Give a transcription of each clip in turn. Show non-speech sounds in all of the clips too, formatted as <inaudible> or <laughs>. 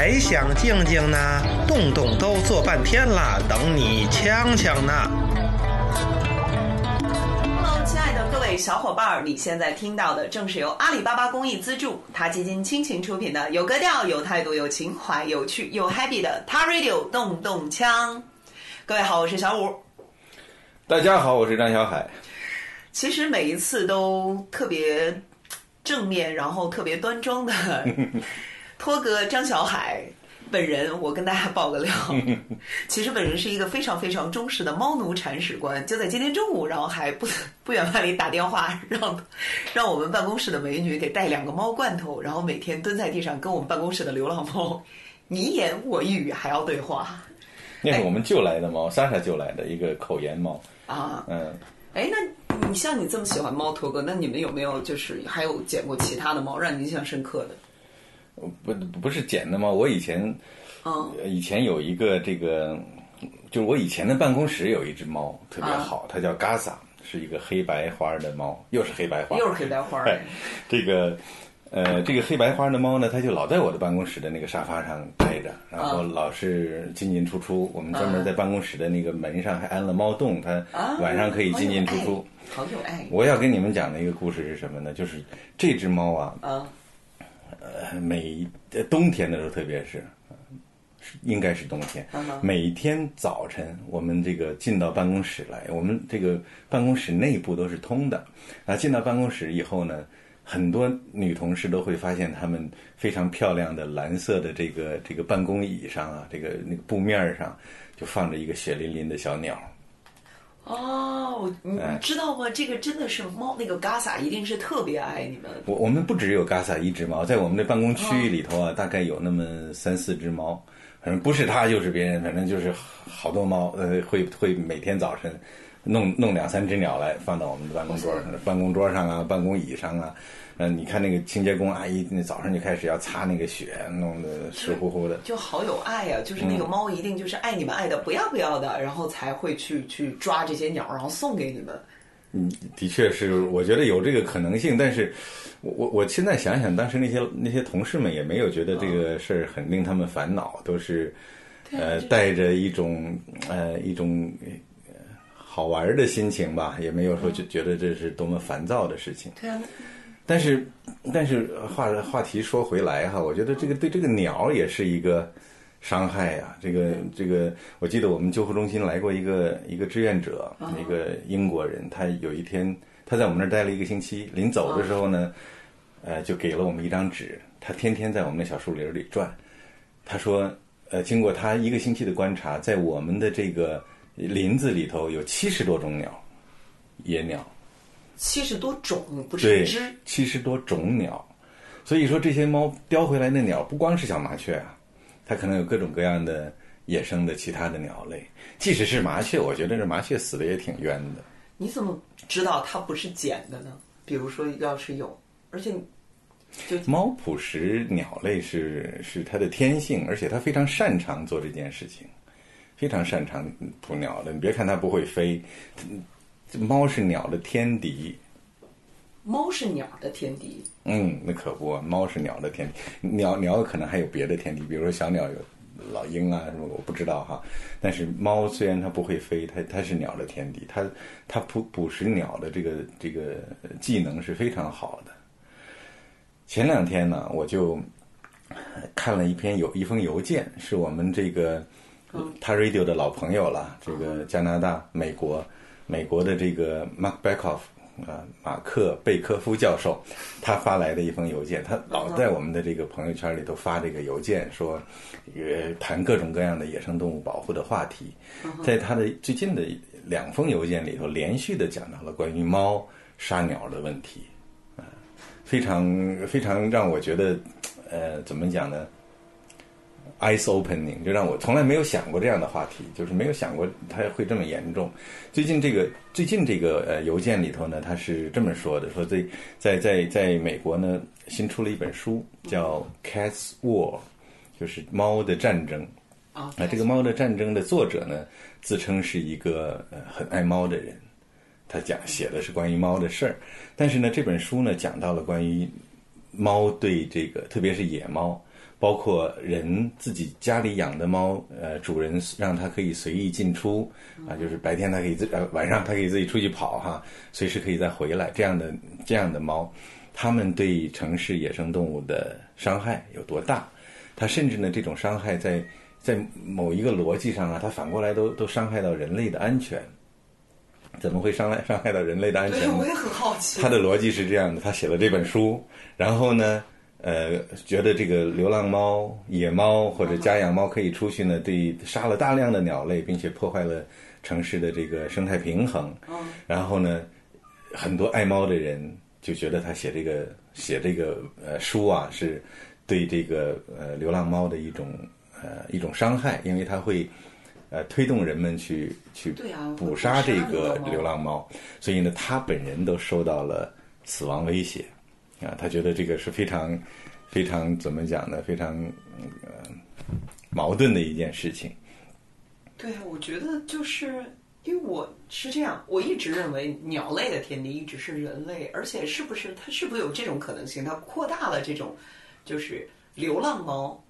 还想静静呢？动动都坐半天了，等你锵锵呢。Hello，亲爱的各位小伙伴儿，你现在听到的正是由阿里巴巴公益资助、他基金倾情出品的有格调、有态度、有情怀、有趣又 happy 的 Ta Radio 动动枪。各位好，我是小五。大家好，我是张小海。其实每一次都特别正面，然后特别端庄的托哥张小海本人，我跟大家爆个料，<laughs> 其实本人是一个非常非常忠实的猫奴铲屎官。就在今天中午，然后还不 <laughs> 不远万里打电话让让我们办公室的美女给带两个猫罐头，然后每天蹲在地上跟我们办公室的流浪猫你一言我一语，还要对话那是我们救来的猫，莎莎救来的一个口炎猫。啊。嗯，哎，那你像你这么喜欢猫，托哥，那你们有没有就是还有捡过其他的猫让你印象深刻的？不不是捡的猫，我以前以前有一个这个，就是我以前的办公室有一只猫特别好，它叫嘎萨，是一个黑白花的猫，又是黑白花，又是黑白花儿 <laughs> 哎，这个。呃，这个黑白花的猫呢，它就老在我的办公室的那个沙发上待着，然后老是进进出出。我们专门在办公室的那个门上还安了猫洞，它啊晚上可以进进出出。好有爱，我要跟你们讲的一个故事是什么呢？就是这只猫啊，啊呃，每呃冬天的时候，特别是，应该是冬天。每天早晨我们这个进到办公室来，我们这个办公室内部都是通的，啊，进到办公室以后呢，很多女同事都会发现她们非常漂亮的蓝色的这个这个办公椅上啊，这个那个布面儿上就放着一个血淋淋的小鸟。哦，你哎。知道吗？这个真的是猫，那个 Gasa 一定是特别爱你们。我我们不只有 Gasa 一只猫，在我们的办公区域里头啊，大概有那么三四只猫，反正不是它就是别人，反正就是好多猫，呃，会会每天早晨弄弄两三只鸟来放到我们的办公桌上，办公桌上啊，办公椅上啊，嗯、你看那个清洁工阿姨那早上就开始要擦那个血，弄得湿乎乎的。就好有爱呀、就是那个猫一定就是爱你们爱的不要不要的，然后才会去去抓这些鸟，然后送给你们。嗯，的确是，我觉得有这个可能性，但是我我我现在想想，当时那些那些同事们也没有觉得这个事儿很令他们烦恼，都是呃带着一种呃一种呃好玩儿的心情吧，也没有说就觉得这是多么烦躁的事情。对啊，但是但是话话题说回来哈，我觉得这个对这个鸟也是一个伤害呀、这个这个，我记得我们救护中心来过一个一个志愿者，一个英国人，他有一天他在我们那儿待了一个星期，临走的时候呢，呃，就给了我们一张纸，他天天在我们那小树林里转。他说，呃，经过他一个星期的观察，在我们的这个林子里头有七十多种鸟，野鸟。七十多种，不是只。，七十多种鸟，所以说这些猫叼回来的鸟不光是小麻雀啊，它可能有各种各样的野生的其他的鸟类。即使是麻雀，我觉得这麻雀死的也挺冤的。你怎么知道它不是捡的呢？比如说，要是有，而且就猫捕食鸟类是是它的天性，而且它非常擅长做这件事情，非常擅长捕鸟的。你别看它不会飞，这猫是鸟的天敌。猫是鸟的天敌。嗯，那可不，猫是鸟的天敌，鸟鸟可能还有别的天敌，比如说小鸟有老鹰啊什么，我不知道哈。但是猫虽然它不会飞，它它是鸟的天敌，它它捕捕食鸟的这个这个技能是非常好的。前两天呢，我就看了一篇有一封邮件，是我们这个他 radio 的老朋友了，这个加拿大、美国、美国的这个 Mark Beckoff 啊，马克贝科夫教授，他发来的一封邮件，他老在我们的这个朋友圈里头发这个邮件，说呃谈各种各样的野生动物保护的话题，在他的最近的两封邮件里头，连续的讲到了关于猫杀鸟的问题。啊非常非常让我觉得，呃，怎么讲呢？eyes opening，就让我从来没有想过这样的话题，就是没有想过它会这么严重。最近这个最近这个呃邮件里头呢，他是这么说的：说在在在在美国呢，新出了一本书叫《Cats War》，就是猫的战争。啊啊，这个《猫的战争》的作者呢，自称是一个呃很爱猫的人，他讲写的是关于猫的事儿。但是呢，这本书呢讲到了关于猫对这个，特别是野猫包括人自己家里养的猫，呃，主人让它可以随意进出啊，就是白天它可以自呃晚上它可以自己出去跑哈，随时可以再回来。这样的这样的猫，它们对城市野生动物的伤害有多大？它甚至呢，这种伤害在在某一个逻辑上啊，它反过来都都伤害到人类的安全。怎么会伤害伤害到人类的安全，呢？我也很好奇。他的逻辑是这样的：他写了这本书，然后呢，呃，觉得这个流浪猫、野猫或者家养猫可以出去呢，对杀了大量的鸟类，并且破坏了城市的这个生态平衡。然后呢，很多爱猫的人就觉得他写这个写这个呃书啊，是对这个呃流浪猫的一种呃一种伤害，因为它会。呃，推动人们去去捕杀这个流浪猫，所以呢，他本人都受到了死亡威胁啊。他觉得这个是非常非常怎么讲呢？非常呃矛盾的一件事情。对，我觉得就是因为我是这样，我一直认为鸟类的天敌一直是人类，而且是不是它是不是有这种可能性？它扩大了这种就是流浪猫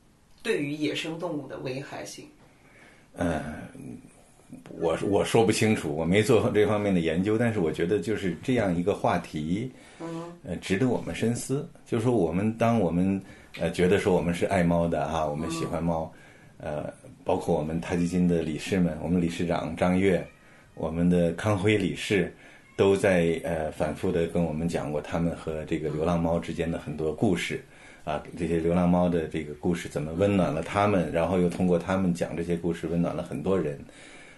对于野生动物的危害性。我我说不清楚，我没做这方面的研究，但是我觉得就是这样一个话题，呃，值得我们深思。就是说，我们当我们呃觉得说我们是爱猫的哈，我们喜欢猫，呃，包括我们太极金的理事们，我们理事长张悦，我们的康辉理事，都在呃反复的跟我们讲过他们和这个流浪猫之间的很多故事。啊，这些流浪猫的这个故事怎么温暖了他们，然后又通过他们讲这些故事温暖了很多人。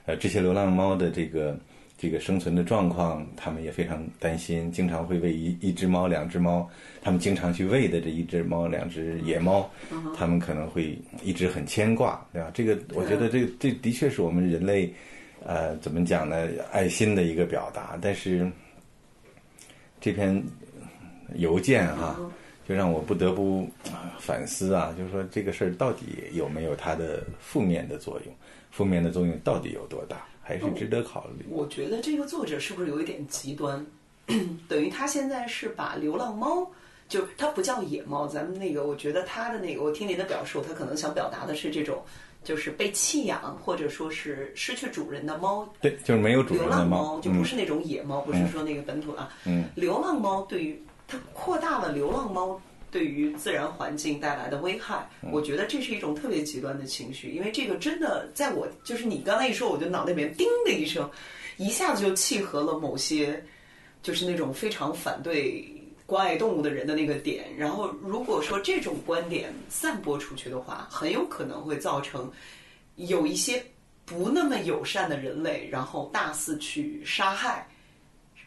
呃，这些流浪猫的这个这个生存的状况，他们也非常担心，经常会喂一一只猫、两只猫，他们经常去喂的这一只猫、两只野猫，他们可能会一直很牵挂，对吧？这个我觉得这这的确是我们人类，呃，怎么讲呢？爱心的一个表达。但是这篇邮件哈、就让我不得不啊反思啊，就是说这个事儿到底有没有它的负面的作用？负面的作用到底有多大？还是值得考虑。我觉得这个作者是不是有一点极端？<clears throat> 等于他现在是把流浪猫，就它不叫野猫，咱们那个，我觉得他的那个，我听您的表述，他可能想表达的是这种，就是被弃养或者说是失去主人的猫，对，就是没有主流人的浪猫就不嗯是那种野猫，不是说那个本土啊。嗯流浪猫对于它扩大了流浪猫对于自然环境带来的危害，嗯我觉得这是一种特别极端的情绪，因为这个真的在我就是你刚才一说，我就脑袋里面叮的一声，一下子就契合了某些就是那种非常反对。关爱动物的人的那个点，然后如果说这种观点散播出去的话，很有可能会造成有一些不那么友善的人类，然后大肆去杀害、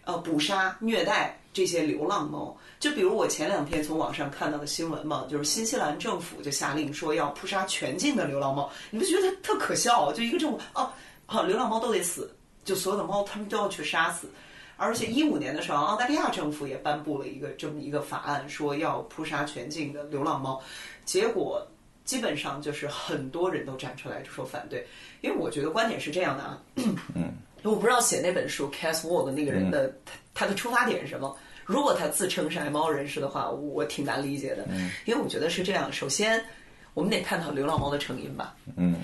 呃捕杀、虐待这些流浪猫。就比如我前两天从网上看到的新闻嘛，就是新西兰政府就下令说要扑杀全境的流浪猫，你不觉得特可笑？就一个政府哦，好，流浪猫都得死，就所有的猫他们都要去杀死。而且一五年的时候，澳大利亚政府也颁布了一个这么一个法案，说要扑杀全境的流浪猫。结果基本上就是很多人都站出来说反对，因为我觉得观点是这样的啊，嗯，我不知道写那本书 Wall 的那个人的、他他的出发点是什么。如果他自称是爱猫人士的话，我挺难理解的，因为我觉得是这样。首先，我们得探讨流浪猫的成因吧。嗯，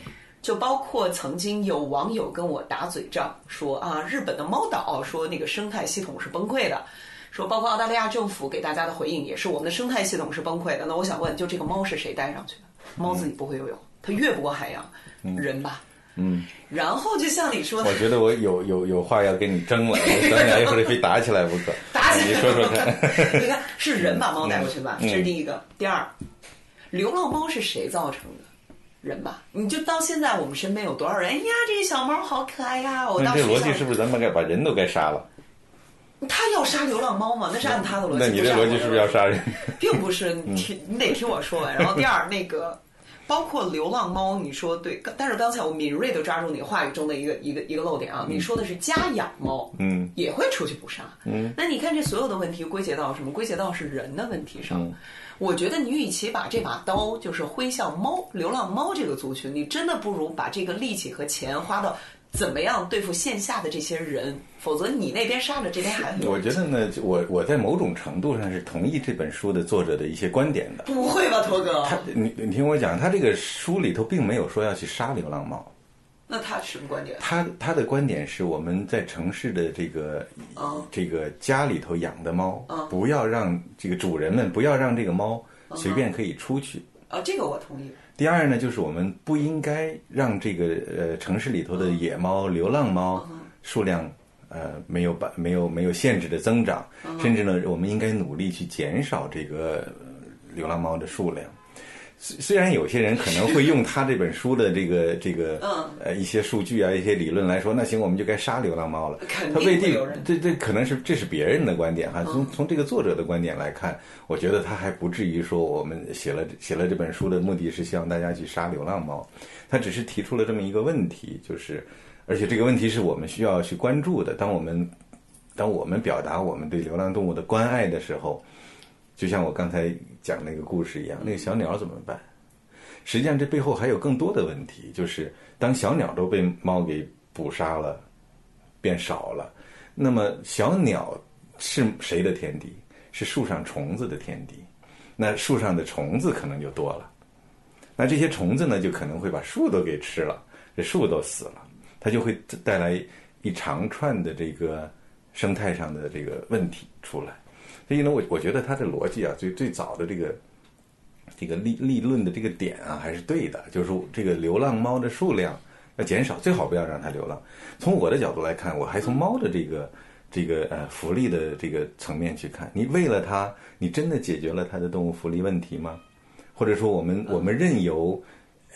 就包括曾经有网友跟我打嘴仗，说啊，日本的猫岛说那个生态系统是崩溃的，说包括澳大利亚政府给大家的回应也是我们的生态系统是崩溃的。那我想问，就这个猫是谁带上去的？猫自己不会游泳，它越不过海洋，人吧。嗯，然后就像你说的我，觉得我有有有话要跟你争了，<laughs> 我咱俩一会儿非打起来不可。<laughs> 打起来你说说看。你看是人把猫带过去吧，嗯这是第一个。第二，流浪猫是谁造成的？人吧，你就到现在我们身边有多少人？哎呀，这个小猫好可爱呀！我那这逻辑是不是咱们该把人都该杀了？他要杀流浪猫吗？那是按他的逻辑。那你这逻辑是不是要杀人？<laughs> 并不是，你听，你得听我说完。然后第二，那个包括流浪猫，你说对，但是刚才我敏锐地抓住你话语中的一个一个一个漏点啊，你说的是家养猫，嗯，也会出去捕杀，嗯，那你看这所有的问题归结到什么？归结到是人的问题上。嗯。我觉得你与其把这把刀就是挥向猫、流浪猫这个族群，你真的不如把这个力气和钱花到怎么样对付线下的这些人，否则你那边杀了，这边还我觉得呢，我我在某种程度上是同意这本书的作者的一些观点的。不会吧，驼哥？他，你你听我讲，他这个书里头并没有说要去杀流浪猫。那他什么观点？他他的观点是我们在城市的这个这个家里头养的猫，不要让这个主人们不要让这个猫随便可以出去。啊，这个我同意。第二呢，就是我们不应该让这个呃城市里头的野猫、流浪猫数量呃没有把没有没有限制的增长，甚至呢，我们应该努力去减少这个流浪猫的数量。虽虽然有些人可能会用他这本书的这个 <laughs> 这个呃一些数据啊一些理论来说，那行我们就该杀流浪猫了。他未必这这可能是这是别人的观点哈。从从这个作者的观点来看，我觉得他还不至于说我们写了写了这本书的目的是希望大家去杀流浪猫。他只是提出了这么一个问题，就是而且这个问题是我们需要去关注的。当我们当我们表达我们对流浪动物的关爱的时候。就像我刚才讲那个故事一样，那个小鸟怎么办？实际上，这背后还有更多的问题。就是当小鸟都被猫给捕杀了，变少了，那么小鸟是谁的天敌？是树上虫子的天敌。那树上的虫子可能就多了。那这些虫子呢，就可能会把树都给吃了，这树都死了，它就会带来一长串的这个生态上的这个问题出来。所以呢，我我觉得他的逻辑啊，最最早的这个这个立立论的这个点啊，还是对的。就是这个流浪猫的数量要减少，最好不要让它流浪。从我的角度来看，我还从猫的这个这个呃福利的这个层面去看，你为了它，你真的解决了它的动物福利问题吗？或者说，我们我们任由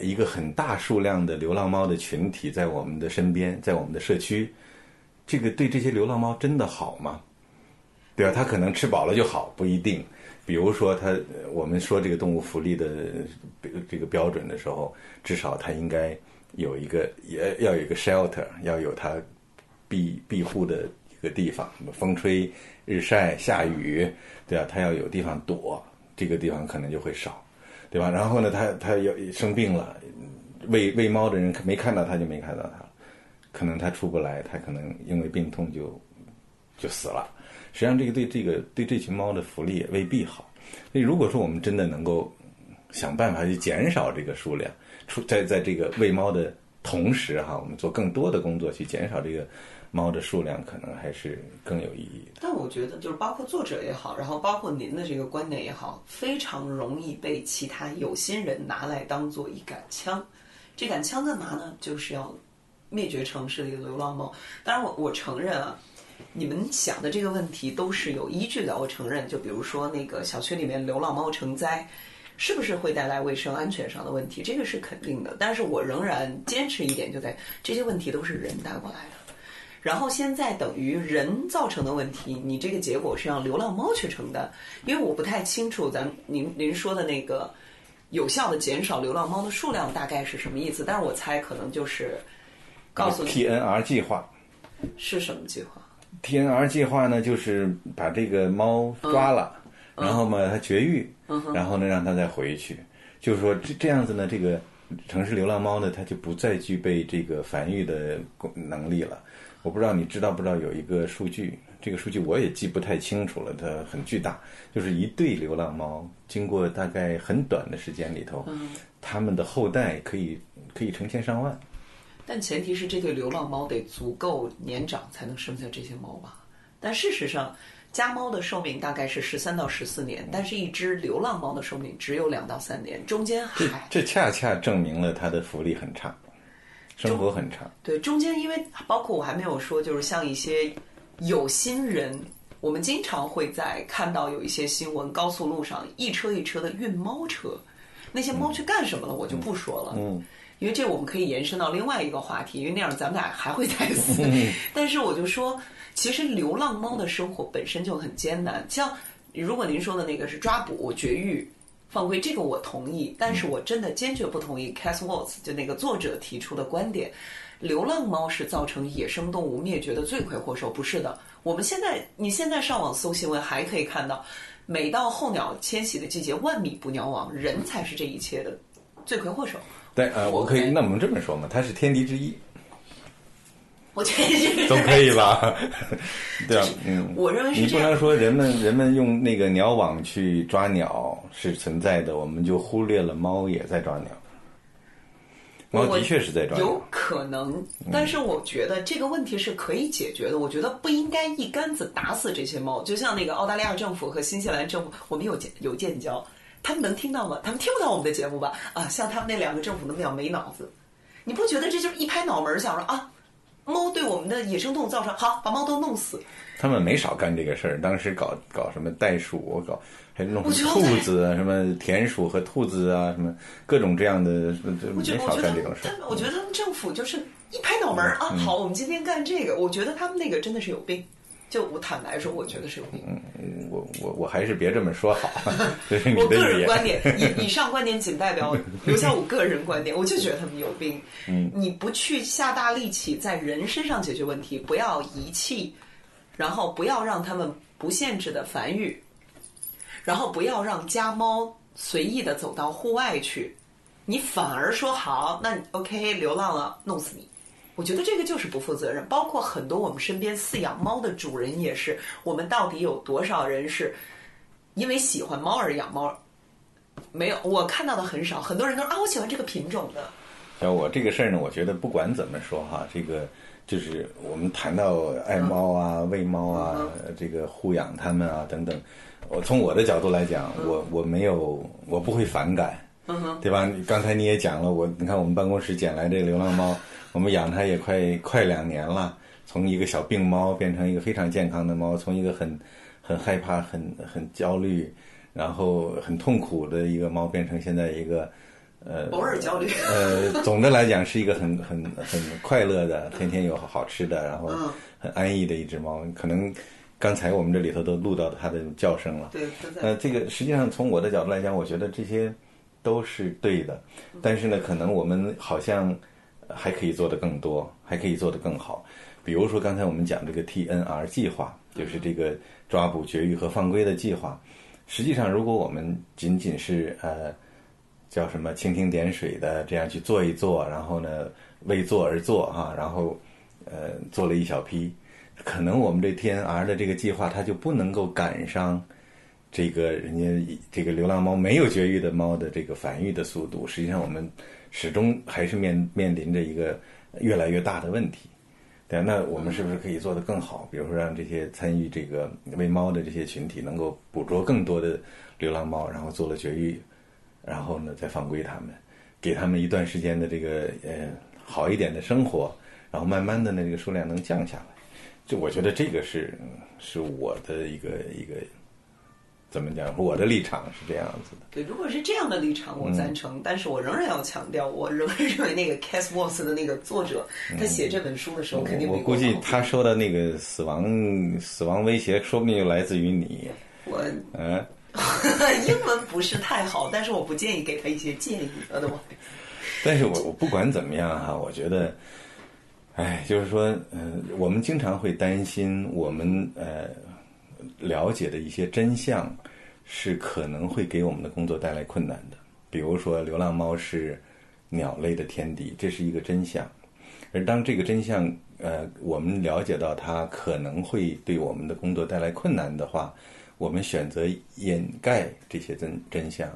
一个很大数量的流浪猫的群体在我们的身边，在我们的社区，这个对这些流浪猫真的好吗？对啊，它可能吃饱了就好，不一定。比如说，它我们说这个动物福利的这个标准的时候，至少它应该有一个，也要有一个 shelter，要有它庇庇护的一个地方，风吹日晒下雨，对啊，它要有地方躲，这个地方可能就会少，对吧？然后呢，它它要生病了，喂喂猫的人没看到它就没看到它，可能它出不来，它可能因为病痛就就死了。实际上，这个对这个对这群猫的福利也未必好。所以，如果说我们真的能够想办法去减少这个数量，出在在这个喂猫的同时，哈，我们做更多的工作去减少这个猫的数量，可能还是更有意义。但我觉得，就是包括作者也好，然后包括您的这个观点也好，非常容易被其他有心人拿来当做一杆枪。这杆枪干嘛呢？就是要灭绝城市里的流浪猫。当然，我我承认啊。你们想的这个问题都是有依据的，我承认。就比如说那个小区里面流浪猫成灾，是不是会带来卫生安全上的问题？这个是肯定的。但是我仍然坚持一点，就在这些问题都是人带过来的。然后现在等于人造成的问题，你这个结果是让流浪猫去承担。因为我不太清楚咱您您说的那个有效的减少流浪猫的数量大概是什么意思？但是我猜可能就是告诉 T N R 计划是什么计划？T N R 计划呢，就是把这个猫抓了，然后嘛，它绝育，然后呢，让它再回去。就是说，这这样子呢，这个城市流浪猫呢，它就不再具备这个繁育的能力了。我不知道你知道不知道有一个数据，这个数据我也记不太清楚了，它很巨大。就是一对流浪猫，经过大概很短的时间里头，它们的后代可以可以成千上万。但前提是这对流浪猫得足够年长才能生下这些猫吧？但事实上，家猫的寿命大概是十三到十四年，但是一只流浪猫的寿命只有两到三年，中间还这恰恰证明了它的福利很差，生活很差。对，中间因为包括我还没有说，就是像一些有心人，我们经常会在看到有一些新闻，高速路上一车一车的运猫车，那些猫去干什么了？我就不说了。嗯。因为这我们可以延伸到另外一个话题，因为那样咱们俩还会再死。<laughs> 但是我就说，其实流浪猫的生活本身就很艰难。像如果您说的那个是抓捕、绝育、放归，这个我同意。但是我真的坚决不同意 Cass Watts 就那个作者提出的观点：流浪猫是造成野生动物灭绝的罪魁祸首。不是的，我们现在你现在上网搜新闻，还可以看到，每到候鸟迁徙的季节，万米捕鸟网，人才是这一切的罪魁祸首。对，呃，我可以，那我们这么说嘛，它是天敌之一。我觉得这个总可以吧？<laughs> 对啊，嗯，我认为是你不能。说人们人们用那个鸟网去抓鸟是存在的，我们就忽略了猫也在抓鸟。猫我的确是在抓有，可能，但是我觉得这个问题是可以解决的。我觉得不应该一竿子打死这些猫，就像那个澳大利亚政府和新西兰政府，我们有建有建交，他们能听到吗？他们听不到我们的节目吧？啊，像他们那两个政府那么样没脑子？你不觉得这就是一拍脑门儿想说啊，猫对我们的野生动物造成好，把猫都弄死？他们没少干这个事儿。当时搞搞什么袋鼠，搞还弄兔子啊，什么田鼠和兔子啊，什么各种这样的，没少干这种事儿。我觉得他们政府就是一拍脑门儿啊，好，我们今天干这个。我觉得他们那个真的是有病。就我坦白说，我觉得是有病。嗯我我我还是别这么说好，<laughs> 我个。人观点，以以上观点仅代表留下我个人观点，我就觉得他们有病。<laughs> 嗯，你不去下大力气在人身上解决问题，不要遗弃，然后不要让他们不限制的繁育，然后不要让家猫随意的走到户外去，你反而说好，那你 OK 流浪了，弄死你。我觉得这个就是不负责任，包括很多我们身边饲养猫的主人也是。我们到底有多少人是因为喜欢猫而养猫？没有，我看到的很少。很多人都说啊，我喜欢这个品种的。像我这个事儿呢，我觉得不管怎么说哈，这个就是我们谈到爱猫啊、喂猫啊、这个护养它们啊等等，我从我的角度来讲，我我没有，我不会反感，嗯哼，对吧？刚才你也讲了，我你看我们办公室捡来这个流浪猫，我们养它也快快两年了，从一个小病猫变成一个非常健康的猫，从一个很很害怕、很很焦虑，然后很痛苦的一个猫，变成现在一个呃偶尔焦虑。呃，总的来讲是一个很很很快乐的，天天有好吃的，然后嗯很安逸的一只猫。可能刚才我们这里头都录到它的叫声了。对，都在。呃，这个实际上从我的角度来讲，我觉得这些都是对的，但是呢，可能我们好像还可以做得更多，还可以做得更好。比如说刚才我们讲这个 TNR 计划，就是这个抓捕、绝育和放归的计划。实际上，如果我们仅仅是呃叫什么蜻蜓点水的这样去做一做，然后呢为做而做哈、然后呃做了一小批，可能我们这 TNR 的这个计划它就不能够赶上这个人家这个流浪猫没有绝育的猫的这个繁育的速度。实际上，我们始终还是面面临着一个越来越大的问题。对啊，那我们是不是可以做得更好？比如说，让这些参与这个喂猫的这些群体能够捕捉更多的流浪猫，然后做了绝育，然后呢再放归它们，给他们一段时间的这个呃好一点的生活，然后慢慢的呢这个数量能降下来。就我觉得这个是是我的一个一个怎么讲？我的立场是这样子的。对，如果是这样的立场，我赞成。但是我仍然要强调，我仍然 <laughs> 认为那个 Cass Watts 的那个作者，他写这本书的时候，肯定我估计他说的那个死亡死亡威胁，说不定就来自于你。我嗯，<laughs> 英文不是太好，但是我不建议给他一些建议 <laughs> 但是我我不管怎么样哈，我觉得，哎，就是说，嗯、我们经常会担心我们呃了解的一些真相是可能会给我们的工作带来困难的。比如说，流浪猫是鸟类的天敌，这是一个真相。而当这个真相呃我们了解到它可能会对我们的工作带来困难的话，我们选择掩盖这些真真相，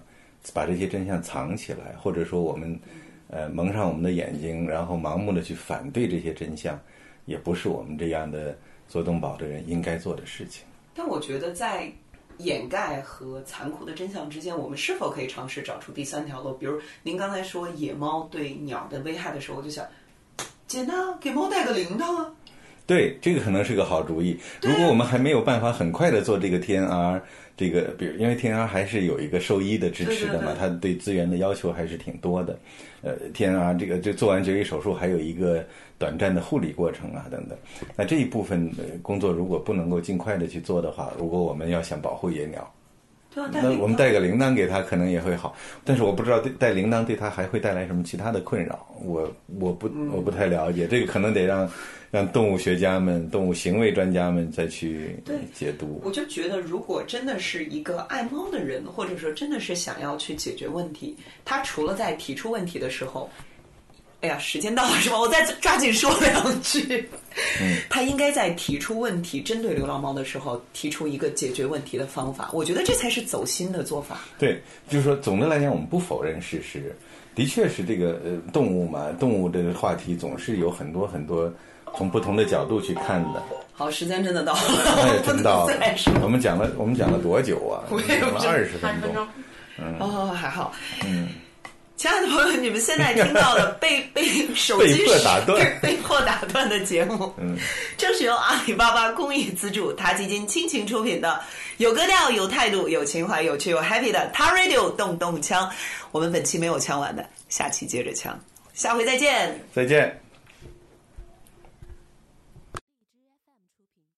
把这些真相藏起来，或者说我们呃蒙上我们的眼睛，然后盲目的去反对这些真相，也不是我们这样的做动保的人应该做的事情。但我觉得在掩盖和残酷的真相之间，我们是否可以尝试找出第三条路？比如您刚才说野猫对鸟的危害的时候，我就想，简单，给猫带个铃铛啊。对，这个可能是个好主意。如果我们还没有办法很快的做这个 TNR，这个比如因为 TNR 还是有一个兽医的支持的嘛，对对对它对资源的要求还是挺多的。呃，TNR 这个就做完绝育手术还有一个短暂的护理过程啊等等。那这一部分呃工作如果不能够尽快的去做的话，如果我们要想保护野鸟，对啊，那我们带个铃铛给他可能也会好，但是我不知道对带铃铛对他还会带来什么其他的困扰，我我不嗯。我不太了解，这个可能得让让动物学家们、动物行为专家们再去解读。我就觉得，如果真的是一个爱猫的人，或者说真的是想要去解决问题，他除了在提出问题的时候，哎呀，时间到了是吧？我再抓紧说两句。嗯，<laughs> 他应该在提出问题、针对流浪猫的时候，提出一个解决问题的方法。我觉得这才是走心的做法。对，就是说，总的来讲，我们不否认事实，的确是这个呃，动物嘛，动物这个话题总是有很多很多从不同的角度去看的。好，时间真的到了，<laughs> 真到了。。我们讲了，我们讲了多久啊？<laughs> 我也不知道二十分二十分钟嗯。，哦，还好。嗯，亲爱的朋友，你们现在听到的 <laughs> 被被手机被迫打断 <laughs> 被迫打断的节目，嗯，正是由阿里巴巴公益资助、塔基金倾情出品的，有格调、有态度、有情怀、有趣、有 happy 的塔 Radio 动动枪。我们本期没有枪完的，下期接着枪，下回再见。再见。